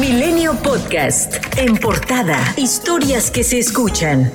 Milenio Podcast. En portada. Historias que se escuchan.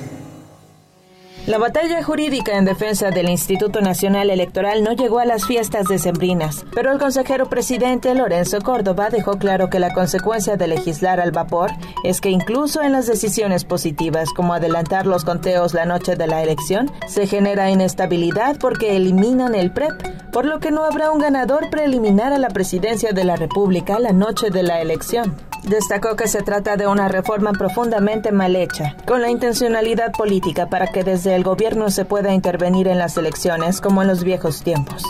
La batalla jurídica en defensa del Instituto Nacional Electoral no llegó a las fiestas decembrinas, pero el consejero presidente Lorenzo Córdoba dejó claro que la consecuencia de legislar al vapor es que incluso en las decisiones positivas como adelantar los conteos la noche de la elección, se genera inestabilidad porque eliminan el PREP, por lo que no habrá un ganador preliminar a la presidencia de la República la noche de la elección. Destacó que se trata de una reforma profundamente mal hecha, con la intencionalidad política para que desde el gobierno se pueda intervenir en las elecciones como en los viejos tiempos.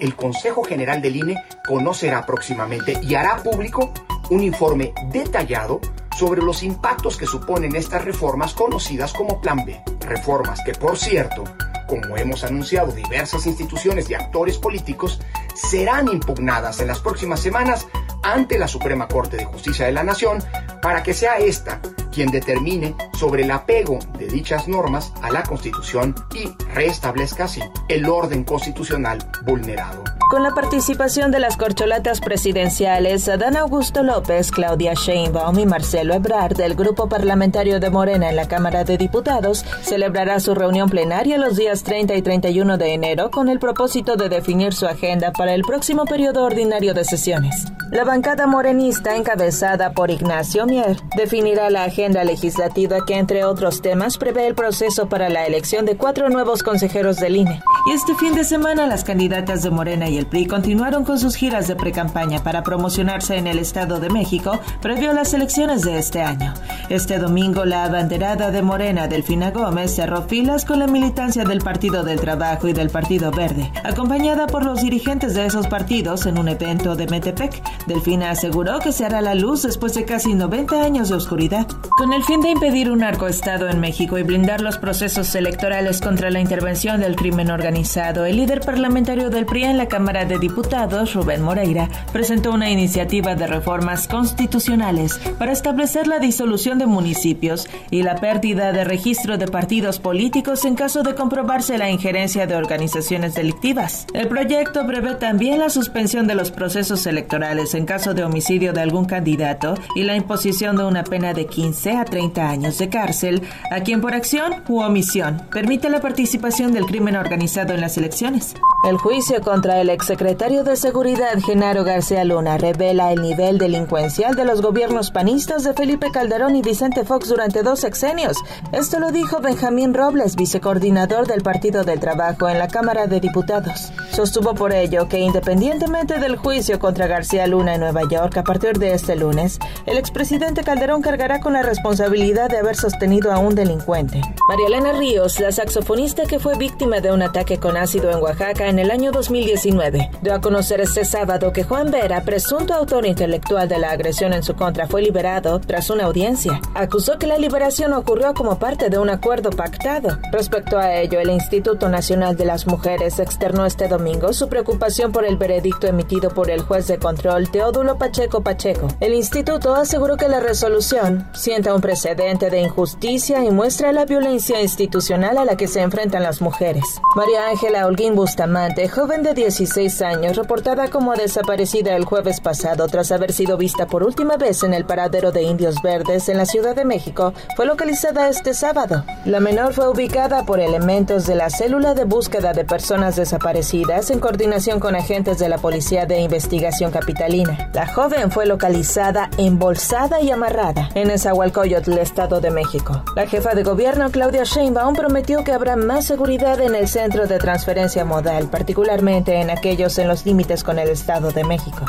El Consejo General del INE conocerá próximamente y hará público un informe detallado sobre los impactos que suponen estas reformas conocidas como Plan B. Reformas que, por cierto, como hemos anunciado diversas instituciones y actores políticos, serán impugnadas en las próximas semanas ante la Suprema Corte de Justicia de la Nación para que sea esta quien determine sobre el apego de dichas normas a la Constitución y restablezca así el orden constitucional vulnerado. Con la participación de las corcholatas presidenciales Adán Augusto López, Claudia Sheinbaum y Marcelo Ebrard del Grupo Parlamentario de Morena en la Cámara de Diputados, celebrará su reunión plenaria los días 30 y 31 de enero con el propósito de definir su agenda para el próximo periodo ordinario de sesiones. La bancada morenista, encabezada por Ignacio Mier, definirá la agenda legislativa que, entre otros temas, prevé el proceso para la elección de cuatro nuevos consejeros del INE. Y este fin de semana, las candidatas de Morena y el PRI continuaron con sus giras de precampaña para promocionarse en el Estado de México previo a las elecciones de este año. Este domingo, la abanderada de Morena, Delfina Gómez, cerró filas con la militancia del Partido del Trabajo y del Partido Verde, acompañada por los dirigentes de esos partidos en un evento de Metepec Delfina aseguró que se hará la luz después de casi 90 años de oscuridad. Con el fin de impedir un narcoestado en México y blindar los procesos electorales contra la intervención del crimen organizado, el líder parlamentario del PRI en la Cámara de Diputados, Rubén Moreira, presentó una iniciativa de reformas constitucionales para establecer la disolución de municipios y la pérdida de registro de partidos políticos en caso de comprobarse la injerencia de organizaciones delictivas. El proyecto prevé también la suspensión de los procesos electorales en caso de homicidio de algún candidato y la imposición de una pena de 15 a 30 años de cárcel a quien por acción u omisión permite la participación del crimen organizado en las elecciones. El juicio contra el exsecretario de Seguridad Genaro García Luna revela el nivel delincuencial de los gobiernos panistas de Felipe Calderón y Vicente Fox durante dos sexenios. Esto lo dijo Benjamín Robles, vicecoordinador del Partido del Trabajo en la Cámara de Diputados. Sostuvo por ello que independientemente del juicio contra García Luna, en Nueva York a partir de este lunes, el expresidente Calderón cargará con la responsabilidad de haber sostenido a un delincuente. María Elena Ríos, la saxofonista que fue víctima de un ataque con ácido en Oaxaca en el año 2019, dio a conocer este sábado que Juan Vera, presunto autor intelectual de la agresión en su contra, fue liberado tras una audiencia. Acusó que la liberación ocurrió como parte de un acuerdo pactado. Respecto a ello, el Instituto Nacional de las Mujeres externó este domingo su preocupación por el veredicto emitido por el juez de control Teodulo Pacheco Pacheco. El instituto aseguró que la resolución sienta un precedente de injusticia y muestra la violencia institucional a la que se enfrentan las mujeres. María Ángela Holguín Bustamante, joven de 16 años, reportada como desaparecida el jueves pasado tras haber sido vista por última vez en el paradero de Indios Verdes en la Ciudad de México, fue localizada este sábado. La menor fue ubicada por elementos de la célula de búsqueda de personas desaparecidas en coordinación con agentes de la Policía de Investigación Capitalina la joven fue localizada embolsada y amarrada en Esahualcoyotl, Estado de México. La jefa de gobierno, Claudia Sheinbaum, prometió que habrá más seguridad en el centro de transferencia modal, particularmente en aquellos en los límites con el Estado de México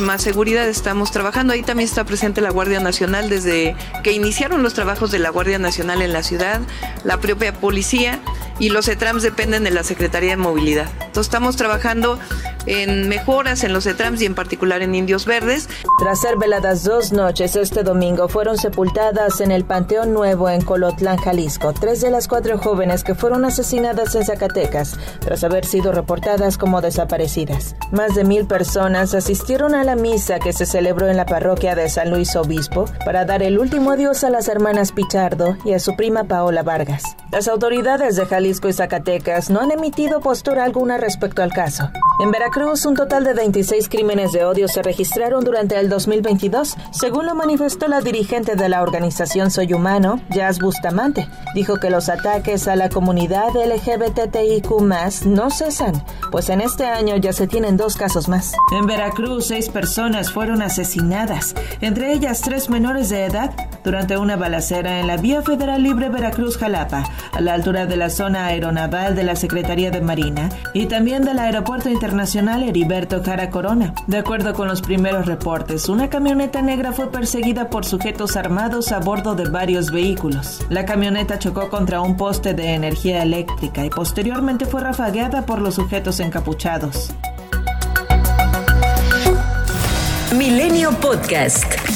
más seguridad estamos trabajando. Ahí también está presente la Guardia Nacional desde que iniciaron los trabajos de la Guardia Nacional en la ciudad, la propia policía y los ETRAMS dependen de la Secretaría de Movilidad. Entonces estamos trabajando en mejoras en los ETRAMS y en particular en Indios Verdes. Tras ser veladas dos noches este domingo, fueron sepultadas en el Panteón Nuevo en Colotlán, Jalisco, tres de las cuatro jóvenes que fueron asesinadas en Zacatecas tras haber sido reportadas como desaparecidas. Más de mil personas asistieron a la misa que se celebró en la parroquia de San Luis Obispo para dar el último adiós a las hermanas Pichardo y a su prima Paola Vargas. Las autoridades de Jalisco y Zacatecas no han emitido postura alguna respecto al caso. En Veracruz, un total de 26 crímenes de odio se registraron durante el 2022, según lo manifestó la dirigente de la organización Soy Humano, Jazz Bustamante. Dijo que los ataques a la comunidad LGBTIQ no cesan, pues en este año ya se tienen dos casos más. En Veracruz, seis personas fueron asesinadas, entre ellas tres menores de edad, durante una balacera en la Vía Federal Libre Veracruz-Jalapa, a la altura de la zona aeronaval de la Secretaría de Marina y también del Aeropuerto Internacional Heriberto Jara Corona. De acuerdo con los primeros reportes, una camioneta negra fue perseguida por sujetos armados a bordo de varios vehículos. La camioneta chocó contra un poste de energía eléctrica y posteriormente fue rafagueada por los sujetos encapuchados. Milenio Podcast.